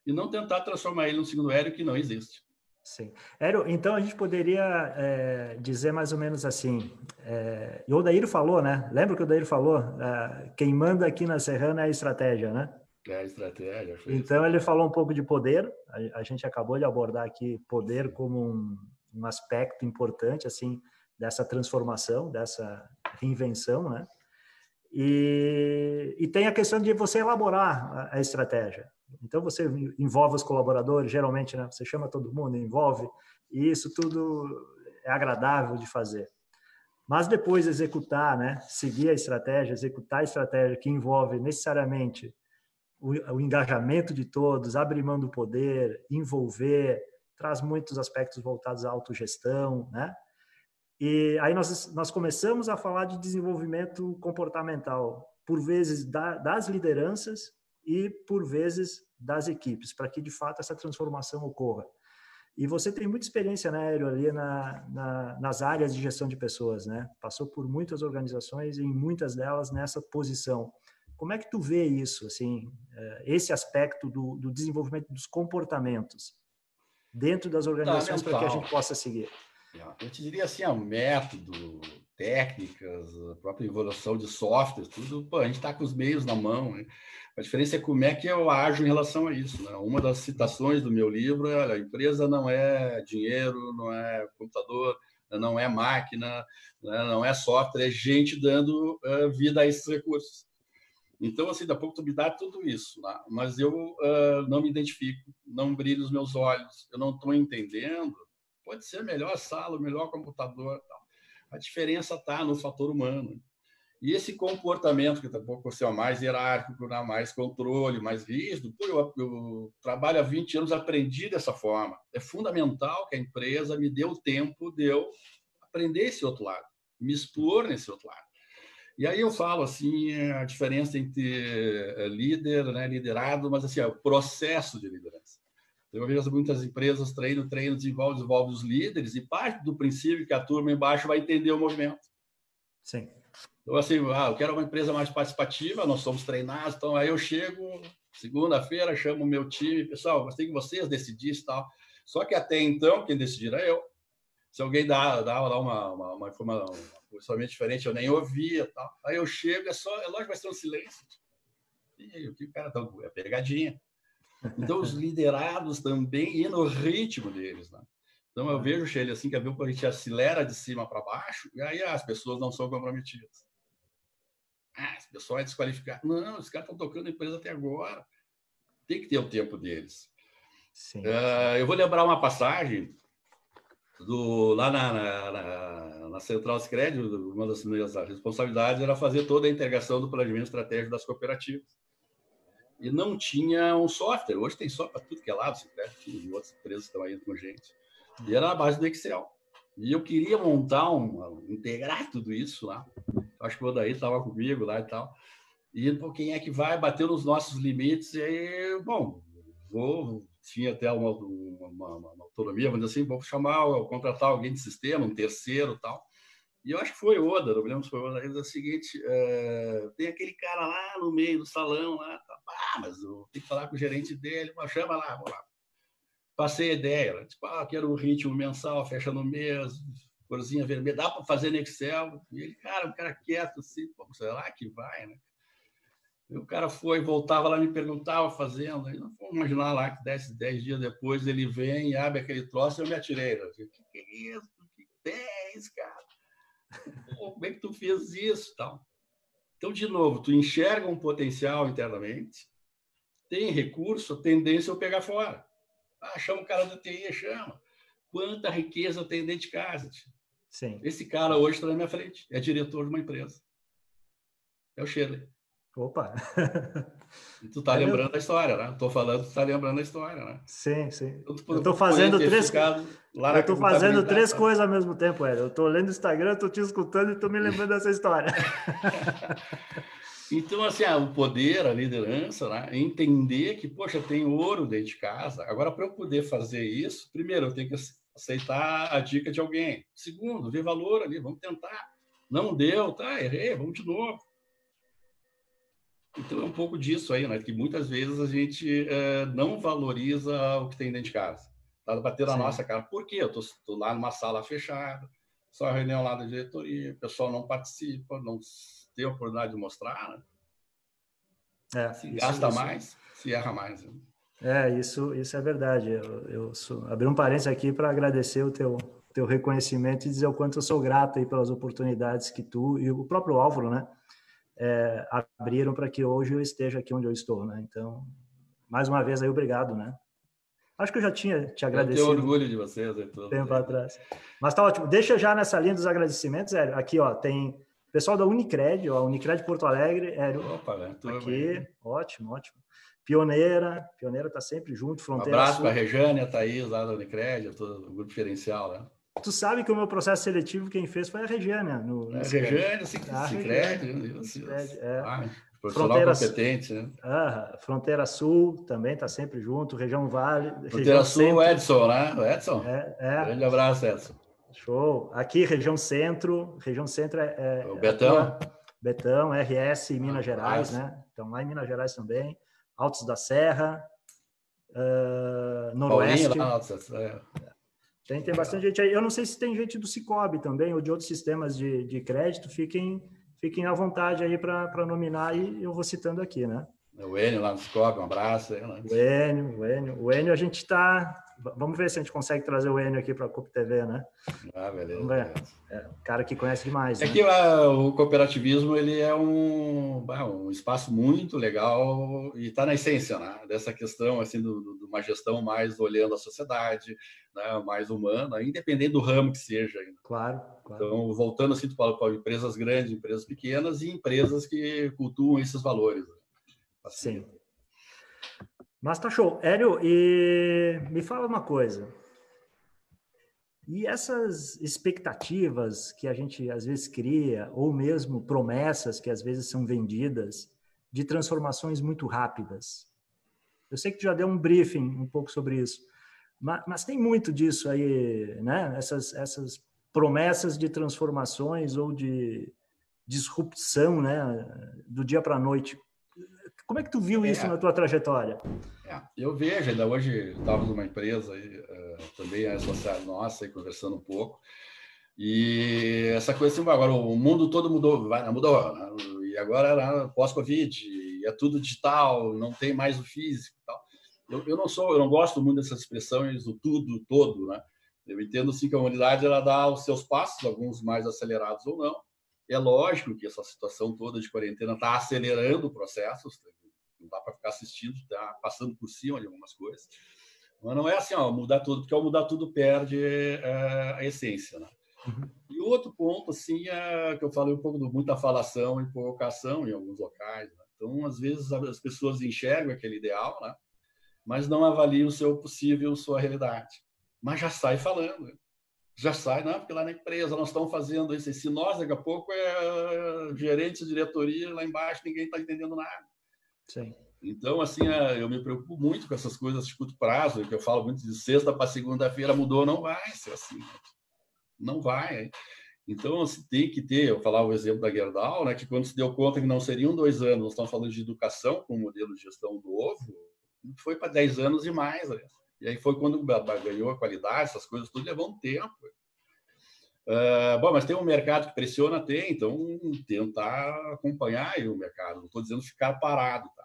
e não tentar transformar ele num segundo aéreo que não existe. Sim. Ero, então a gente poderia é, dizer mais ou menos assim, é, e o Odair falou, né? Lembra que o Odair falou? É, quem manda aqui na Serrana é a estratégia, né? É a estratégia. Então ele falou um pouco de poder, a, a gente acabou de abordar aqui poder como um, um, aspecto importante, assim, dessa transformação, dessa reinvenção, né? E, e tem a questão de você elaborar a, a estratégia. Então você envolve os colaboradores, geralmente, né? Você chama todo mundo, envolve, e isso tudo é agradável de fazer. Mas depois executar, né? Seguir a estratégia, executar a estratégia que envolve necessariamente o, o engajamento de todos, abrir mão do poder, envolver, traz muitos aspectos voltados à autogestão, né? E aí nós, nós começamos a falar de desenvolvimento comportamental, por vezes da, das lideranças, e, por vezes, das equipes, para que de fato essa transformação ocorra. E você tem muita experiência, né, Aéreo, ali na, na, nas áreas de gestão de pessoas, né? Passou por muitas organizações e em muitas delas nessa posição. Como é que tu vê isso, assim, eh, esse aspecto do, do desenvolvimento dos comportamentos dentro das organizações para que a gente possa seguir? Eu te diria assim, o método, técnicas, a própria evolução de software, tudo, pô, a gente está com os meios na mão. Né? A diferença é como é que eu ajo em relação a isso. Né? Uma das citações do meu livro é: a empresa não é dinheiro, não é computador, não é máquina, né? não é software, é gente dando vida a esses recursos. Então, assim, da pouco tu me dá tudo isso, né? mas eu uh, não me identifico, não brilho os meus olhos, eu não estou entendendo. Pode ser melhor sala, melhor computador, tal a diferença está no fator humano. E esse comportamento, que um pouco é mais hierárquico, né, mais controle, mais rígido, pô, eu, eu, trabalho há 20 anos, aprendi dessa forma. É fundamental que a empresa me dê o tempo de eu aprender esse outro lado, me expor nesse outro lado. E aí eu falo assim a diferença entre eh, líder, né, liderado, mas assim, é o processo de liderança. Eu vejo muitas empresas treino, treino, desenvolve, desenvolve os líderes e parte do princípio que a turma embaixo vai entender o movimento. Sim. Então, assim, ah, eu quero uma empresa mais participativa, nós somos treinados, então aí eu chego segunda-feira, chamo o meu time, pessoal, gostei que vocês decidissem tal. Só que até então, quem decidir é eu. Se alguém dá, dá, dá uma, uma, uma informação um diferente, eu nem ouvia tal. Aí eu chego, é só, é lógico vai ser um silêncio. E o que o cara tá, é pegadinha. Então, os liderados também, e no ritmo deles. Né? Então eu vejo, Sheila, assim, que a gente acelera de cima para baixo e aí as pessoas não são comprometidas. Ah, esse pessoal é desqualificado. Não, os caras estão tocando a empresa até agora. Tem que ter o tempo deles. Sim. Uh, eu vou lembrar uma passagem do, lá na, na, na, na Central Scred, uma das minhas responsabilidades era fazer toda a integração do planejamento estratégico das cooperativas. E não tinha um software. Hoje tem software para tudo que é lado, e outras empresas estão aí com gente. E era na base do Excel. E eu queria montar um, integrar tudo isso lá. Acho que o Odaí estava comigo lá e tal. E pô, quem é que vai bater nos nossos limites? E aí, bom, vou, tinha até uma, uma, uma, autonomia, vamos dizer assim, vou chamar, contratar alguém de sistema, um terceiro tal. E eu acho que foi Oda, não me lembro se foi Oda, ele disse o seguinte, é, tem aquele cara lá no meio do salão, lá, tá, ah, mas eu tenho que falar com o gerente dele, mas chama lá, vamos lá. Passei a ideia, né? tipo, ah, quero o ritmo mensal, fecha no mês, corzinha vermelha, dá para fazer no Excel? E ele, cara, um cara quieto assim, pô, lá que vai, né? E o cara foi, voltava lá, me perguntava fazendo. Aí não vamos imaginar lá que 10, 10 dias depois ele vem, abre aquele troço e eu me atirei. Falei, que, que é isso? Que 10, cara? Como é que tu fez isso? Tal. Então, de novo, tu enxerga um potencial internamente, tem recurso, a tendência é eu pegar fora. Ah, chama o cara da TI, chama. Quanta riqueza tem dentro de casa. Sim. Esse cara hoje está na minha frente, é diretor de uma empresa. É o Shirley. Opa! E tu tá é lembrando meu... a história, né? Tô falando, tu tá lembrando a história, né? Sim, sim. Então, tu, eu tô fazendo três lá Eu tô fazendo três coisas ao mesmo tempo, Hélio. Eu tô lendo o Instagram, tô te escutando e tô me lembrando dessa história. então, assim, ah, o poder, a liderança, né? entender que, poxa, tem ouro dentro de casa. Agora, para eu poder fazer isso, primeiro, eu tenho que aceitar a dica de alguém. Segundo, ver valor ali, vamos tentar. Não deu, tá, errei, vamos de novo. Então é um pouco disso aí, né? Que muitas vezes a gente é, não valoriza o que tem dentro de casa. Tá bater na nossa cara. Por quê? Eu tô, tô, lá numa sala fechada, só reunião lá da diretoria, o pessoal não participa, não tem a oportunidade de mostrar, né? É, se gasta isso. mais, se erra mais. Né? É, isso, isso é verdade. Eu, eu sou, abri um parênteses aqui para agradecer o teu, teu reconhecimento e dizer o quanto eu sou grato aí pelas oportunidades que tu e o próprio Álvaro, né? É, abriram para que hoje eu esteja aqui onde eu estou, né? Então, mais uma vez aí, obrigado, né? Acho que eu já tinha te agradecido. Eu tenho orgulho de vocês. Então, tempo atrás. Mas tá ótimo. Deixa já nessa linha dos agradecimentos, Hélio. Aqui, ó, tem pessoal da Unicred, ó, Unicred Porto Alegre. Hélio, Opa, velho, aqui, bem. ótimo, ótimo. Pioneira, Pioneira está sempre junto, Fronteira. Um abraço para a Rejane, a Thaís, lá da Unicred, todo o grupo diferencial, né? Tu sabe que o meu processo seletivo quem fez foi a Regiane. No, no é, Regiane, sim, ah, Cicred. É. Ah, profissional competente, né? Ah, Fronteira Sul também está sempre junto, Região Vale. Fronteira região Sul, Centro. Edson, né? O Edson? É, é. Grande abraço, Edson. Show. Aqui, região centro. Região centro é. é o Betão. É, Betão, RS Minas ah, Gerais, né? Então, lá em Minas Gerais também. Altos da Serra. Uh, Noroeste. Paulinho, lá, é. Tem, tem bastante gente aí. Eu não sei se tem gente do Cicobi também, ou de outros sistemas de, de crédito. Fiquem, fiquem à vontade aí para nominar e eu vou citando aqui, né? O Enio lá no Cicobi, um abraço. Aí? O Enio, o Enio. O Enio a gente está Vamos ver se a gente consegue trazer o Enio aqui para a CUP TV, né? Ah, beleza. Vamos ver. É, um cara que conhece demais. É né? que a, o cooperativismo ele é um, um espaço muito legal e está na essência né? dessa questão assim de uma gestão mais olhando a sociedade, né? mais humana, independente do ramo que seja. Ainda. Claro, claro. Então, voltando assim, para empresas grandes, empresas pequenas e empresas que cultuam esses valores. Né? Assim. Sim. Mas tá show. Hélio, e me fala uma coisa. E essas expectativas que a gente às vezes cria, ou mesmo promessas que às vezes são vendidas, de transformações muito rápidas. Eu sei que tu já deu um briefing um pouco sobre isso, mas, mas tem muito disso aí, né? Essas, essas promessas de transformações ou de disrupção, né? Do dia para a noite. Como é que tu viu isso é, na tua trajetória? É, eu vejo, ainda hoje estava numa empresa uh, também é associada nossa, aí, conversando um pouco, e essa coisa assim, agora o mundo todo mudou, vai, mudou, né? e agora era pós-Covid, é tudo digital, não tem mais o físico tal. Eu, eu, não sou, eu não gosto muito dessas expressões do tudo, todo, né? Eu entendo sim que a humanidade ela dá os seus passos, alguns mais acelerados ou não. É lógico que essa situação toda de quarentena está acelerando processos, não dá para ficar assistindo, está passando por cima de algumas coisas. Mas não é assim, ó, mudar tudo, porque ao mudar tudo perde é, a essência. Né? Uhum. E outro ponto, assim, é que eu falei um pouco de muita falação e pouca ação em alguns locais. Né? Então, às vezes, as pessoas enxergam aquele ideal, né? mas não avaliam o seu possível, sua realidade. Mas já sai falando. Já sai, não, porque lá na empresa nós estamos fazendo isso. E se nós, daqui a pouco, é gerente, diretoria, lá embaixo ninguém está entendendo nada. Sim. Então, assim, é, eu me preocupo muito com essas coisas de curto prazo, que eu falo muito de sexta para segunda-feira mudou, não vai ser assim. Não vai. Então, você tem que ter, eu falava o exemplo da Gerdau, né, que quando se deu conta que não seriam dois anos, nós estamos falando de educação com um modelo de gestão novo, foi para dez anos e mais. Né? E aí foi quando ganhou a qualidade, essas coisas tudo levou um tempo. Uh, bom, mas tem um mercado que pressiona, tem, então tentar acompanhar o mercado. Não estou dizendo ficar parado, tá?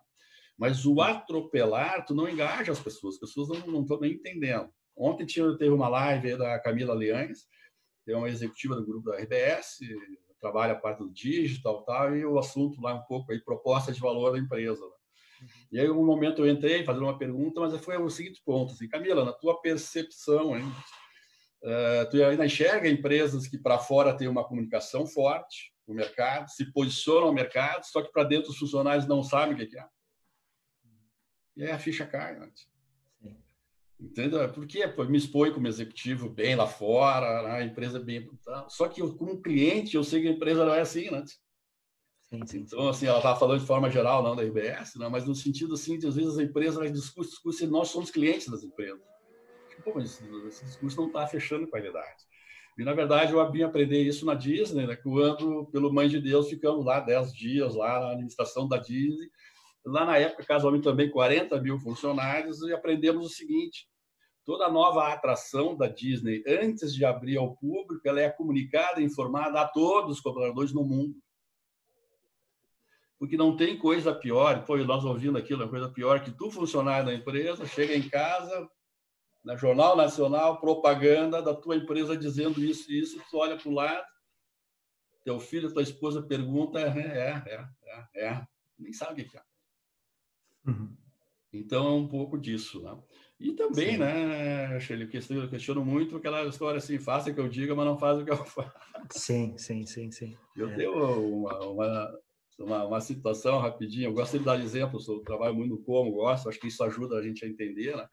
Mas o atropelar, tu não engaja as pessoas, as pessoas não estão nem entendendo. Ontem tinha, teve uma live da Camila Leães, que é uma executiva do grupo da RBS, trabalha a parte do digital tal, e o assunto lá um pouco aí, proposta de valor da empresa. Né? Uhum. E aí, um momento eu entrei fazendo uma pergunta, mas foi o seguinte ponto, assim, Camila, na tua percepção, hein, uh, tu ainda enxerga empresas que para fora têm uma comunicação forte no mercado, se posicionam no mercado, só que para dentro os funcionários não sabem o que é. E aí a ficha cai, né? Entendeu? Porque pô, me expõe como executivo bem lá fora, né? a empresa bem. Só que eu, como cliente, eu sei que a empresa não é assim, né? Sim, sim, então, assim, ela estava falando de forma geral, não da RBS, né? mas no sentido assim, de às vezes a empresa discute, discute nós somos clientes das empresas. Pô, mas esse discurso não está fechando qualidade. E, na verdade, eu vim aprender isso na Disney, né? quando, pelo Mãe de Deus, ficamos lá 10 dias lá na administração da Disney, Lá na época, casualmente também 40 mil funcionários, e aprendemos o seguinte: toda nova atração da Disney, antes de abrir ao público, ela é comunicada informada a todos os colaboradores no mundo. Porque não tem coisa pior, pô, nós ouvindo aquilo, é coisa pior que tu, funcionário da empresa, chega em casa, na Jornal Nacional, propaganda da tua empresa dizendo isso e isso, tu olha para o lado, teu filho, tua esposa pergunta, é, é, é, é, é. nem sabe o que é. Uhum. Então, é um pouco disso, né? E também, Sim. né, Shelly, eu questiono muito aquela história assim, faça o que eu diga, mas não faz o que eu faço. Sim, sim, sim, sim. Eu é. tenho uma, uma, uma, uma, situação rapidinho, eu gosto de dar exemplos, eu trabalho muito como, gosto, acho que isso ajuda a gente a entender, né?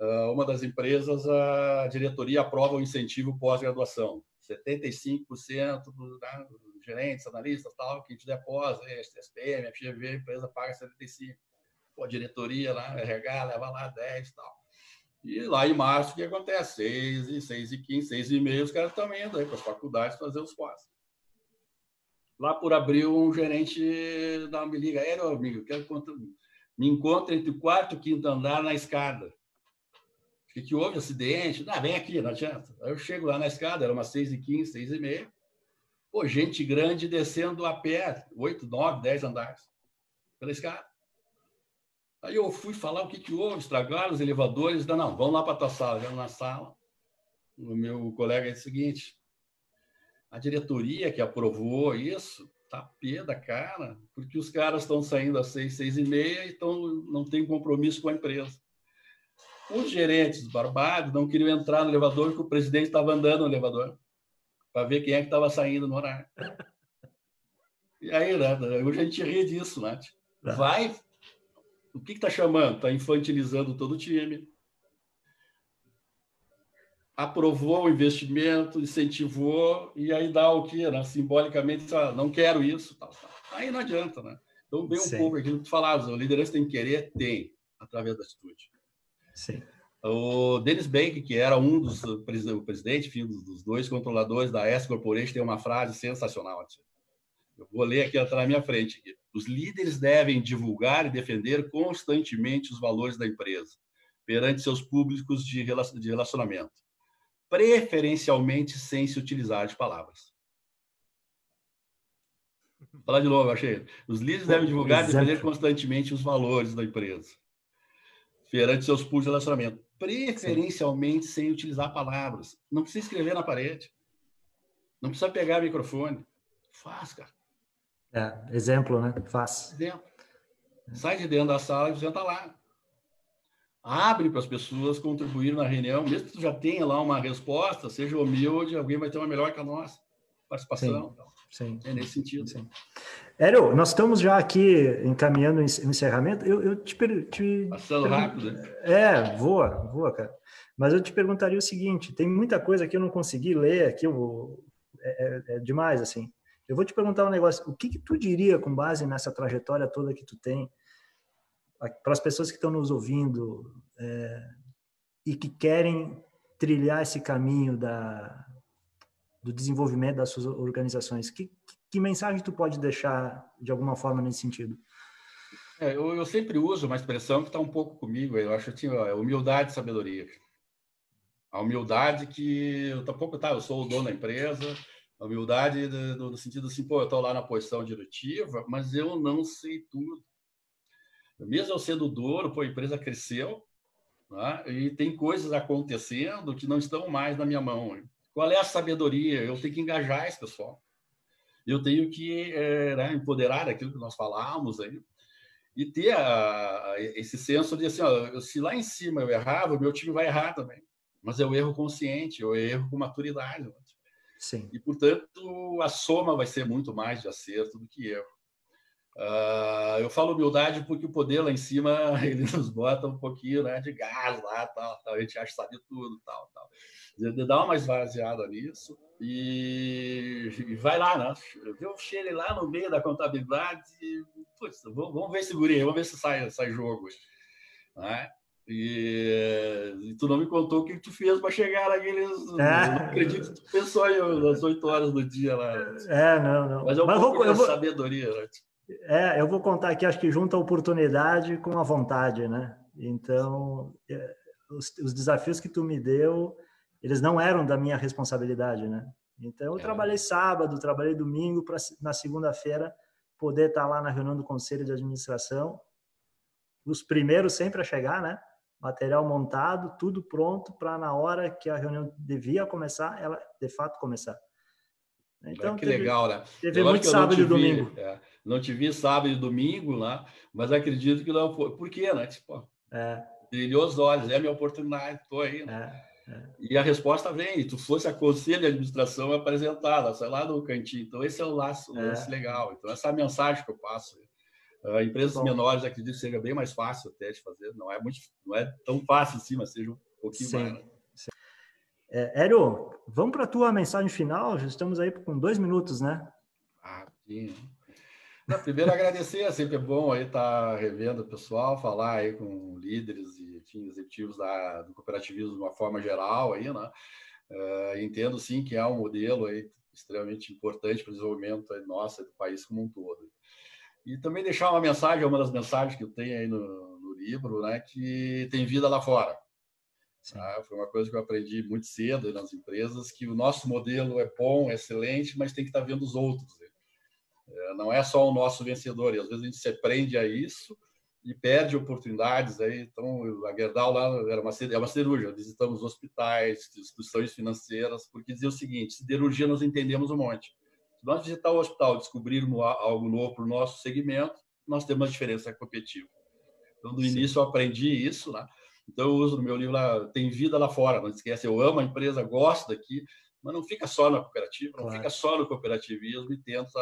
Uh, uma das empresas, a diretoria aprova o incentivo pós-graduação. 75% dos né, gerentes, analistas, tal, que tiver pós, SPM, FGV, a empresa paga 75% a diretoria lá, RH, leva lá 10 e tal. E lá em março, o que acontece? 6 e 6 e 15, 6 e meio, os caras estão indo aí para as faculdades fazer os pós. Lá por abril, um gerente dá me liga, é, meu amigo, quero me encontra entre o quarto e quinto andar na escada. Que, que houve? Acidente? Ah, vem aqui, não adianta. Aí eu chego lá na escada, era umas 6 e 15, 6 e meia. Pô, gente grande descendo a pé, 8, 9, 10 andares pela escada. Aí eu fui falar o que, que houve, estragaram os elevadores. Não, não, vamos lá para a tua sala. Vamos na sala. O meu colega é o seguinte: a diretoria que aprovou isso tá pé da cara, porque os caras estão saindo às seis, seis e meia e tão, não tem compromisso com a empresa. Os gerentes barbados não queriam entrar no elevador porque o presidente estava andando no elevador para ver quem é que estava saindo no horário. E aí, né, hoje a gente ri disso, né? Tá. Vai o que está chamando? Está infantilizando todo o time. Aprovou o investimento, incentivou, e aí dá o quê? Né? Simbolicamente, ah, não quero isso. Tal, tal. Aí não adianta, né? Então, bem um pouco aquilo que tu falavas, a liderança tem que querer? Tem, através da atitude. Sim. O Dennis Bank, que era um dos o presidente, enfim, dos dois controladores da S Corporation, tem uma frase sensacional. Eu vou ler aqui, ela está na minha frente. Os líderes devem divulgar e defender constantemente os valores da empresa perante seus públicos de relacionamento, preferencialmente sem se utilizar de palavras. Vou falar de novo, achei. Os líderes devem divulgar e defender constantemente os valores da empresa. Perante seus pools de relacionamento. Preferencialmente Sim. sem utilizar palavras. Não precisa escrever na parede. Não precisa pegar microfone. Faz, cara. É, exemplo, né? Faz. Exemplo. Sai de dentro da sala e senta lá. Abre para as pessoas contribuir na reunião, mesmo que tu já tenha lá uma resposta, seja humilde, alguém vai ter uma melhor que a nossa participação. Sim. Então, Sim. É nesse sentido. Sim. Hélio, nós estamos já aqui encaminhando o encerramento. Eu, eu te, te Passando rápido, né? É, voa, voa, cara. Mas eu te perguntaria o seguinte: tem muita coisa que eu não consegui ler aqui, eu, é, é, é demais, assim. Eu vou te perguntar um negócio: o que, que tu diria com base nessa trajetória toda que tu tem para as pessoas que estão nos ouvindo é, e que querem trilhar esse caminho da, do desenvolvimento das suas organizações? Que, que mensagem tu pode deixar de alguma forma nesse sentido? É, eu, eu, sempre uso uma expressão que está um pouco comigo. Eu acho que é humildade e sabedoria. A humildade que eu tampouco tá, eu sou o dono da empresa. A humildade no, no sentido assim, pô, eu estou lá na posição diretiva, mas eu não sei tudo. Mesmo eu sendo dono, pô, a empresa cresceu, né? e tem coisas acontecendo que não estão mais na minha mão. Qual é a sabedoria? Eu tenho que engajar esse pessoal. Eu tenho que é, né, empoderar aquilo que nós falamos aí e ter a, esse senso de assim, ó, se lá em cima eu errava, o meu time vai errar também. Mas eu erro consciente, eu erro com maturidade. Sim. E, portanto, a soma vai ser muito mais de acerto do que erro. Uh, eu falo humildade porque o poder lá em cima ele nos bota um pouquinho né, de gás lá, tal, tal, a gente acha que sabe tudo, tal, tal. De, dar uma esvaziada nisso e, e, vai lá, né? Eu cheguei lá no meio da contabilidade e, putz, vamos, vamos ver se vamos ver se sai, sai jogo. Né? E, e, tu não me contou o que tu fez para chegar naqueles. É. Não acredito que tu pensou aí nas oito horas do dia lá. É, não, não. Mas é um Mas pouco vou, vou... sabedoria, né? É, eu vou contar aqui, acho que junta a oportunidade com a vontade, né? Então, é, os, os, desafios que tu me deu, eles não eram da minha responsabilidade, né? Então, eu é. trabalhei sábado, trabalhei domingo, para na segunda-feira poder estar lá na reunião do conselho de administração. Os primeiros sempre a chegar, né? Material montado, tudo pronto para na hora que a reunião devia começar, ela de fato começar. Então, que teve, legal, né? Teve muito sábado e domingo. É, não te vi sábado e domingo lá, mas acredito que não foi. Por quê, né? Tipo, é. brilhou os olhos, é minha oportunidade, estou aí. Né? É, é. E a resposta vem, tu fosse a conselho de administração apresentada, sei lá no cantinho. Então, esse é o laço, é. esse legal. Então, essa é a mensagem que eu passo. Uh, empresas Bom. menores, acredito que seja bem mais fácil até de fazer. Não é, muito, não é tão fácil assim, mas seja um pouquinho Sim. mais. Né? É, Hélio, vamos para a tua mensagem final. Já estamos aí com dois minutos, né? Ah, sim. Primeiro, agradecer. É sempre bom aí estar tá revendo o pessoal, falar aí com líderes e enfim, executivos da, do cooperativismo de uma forma geral aí, né? Uh, entendo sim que é um modelo aí extremamente importante para o desenvolvimento nosso e do país como um todo. E também deixar uma mensagem, uma das mensagens que eu tenho aí no, no livro, né, que tem vida lá fora. Tá? Foi uma coisa que eu aprendi muito cedo nas empresas, que o nosso modelo é bom, é excelente, mas tem que estar vendo os outros. Né? É, não é só o nosso vencedor, e às vezes a gente se prende a isso e perde oportunidades. Aí, então, a Gerdau lá era uma, é uma cirurgia, visitamos hospitais, instituições financeiras, porque dizia o seguinte, siderurgia nós entendemos um monte. Se nós visitar o hospital descobrirmos algo novo para o nosso segmento, nós temos uma diferença competitiva. Então, no Sim. início eu aprendi isso, né? Então, eu uso no meu livro lá, tem vida lá fora, não esquece, eu amo a empresa, gosto daqui, mas não fica só na cooperativa, não claro. fica só no cooperativismo e tenta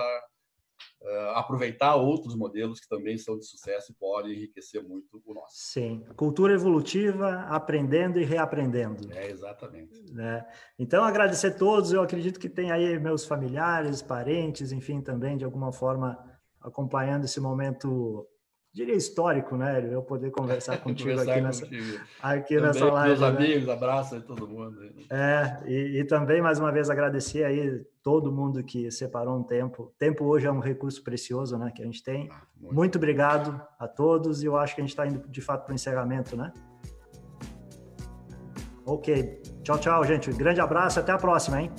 uh, aproveitar outros modelos que também são de sucesso e podem enriquecer muito o nosso. Sim, cultura evolutiva, aprendendo e reaprendendo. É, exatamente. Né? Então, agradecer a todos, eu acredito que tem aí meus familiares, parentes, enfim, também, de alguma forma, acompanhando esse momento diria histórico, né? Eu poder conversar contigo conversar aqui nessa, aqui também nessa live. Meus né? amigos, abraço a todo mundo. Né? É, e, e, também mais uma vez agradecer aí todo mundo que separou um tempo. Tempo hoje é um recurso precioso, né? Que a gente tem. Ah, muito. muito obrigado a todos e eu acho que a gente está indo de fato para o encerramento, né? Ok. Tchau, tchau, gente. grande abraço. Até a próxima, hein?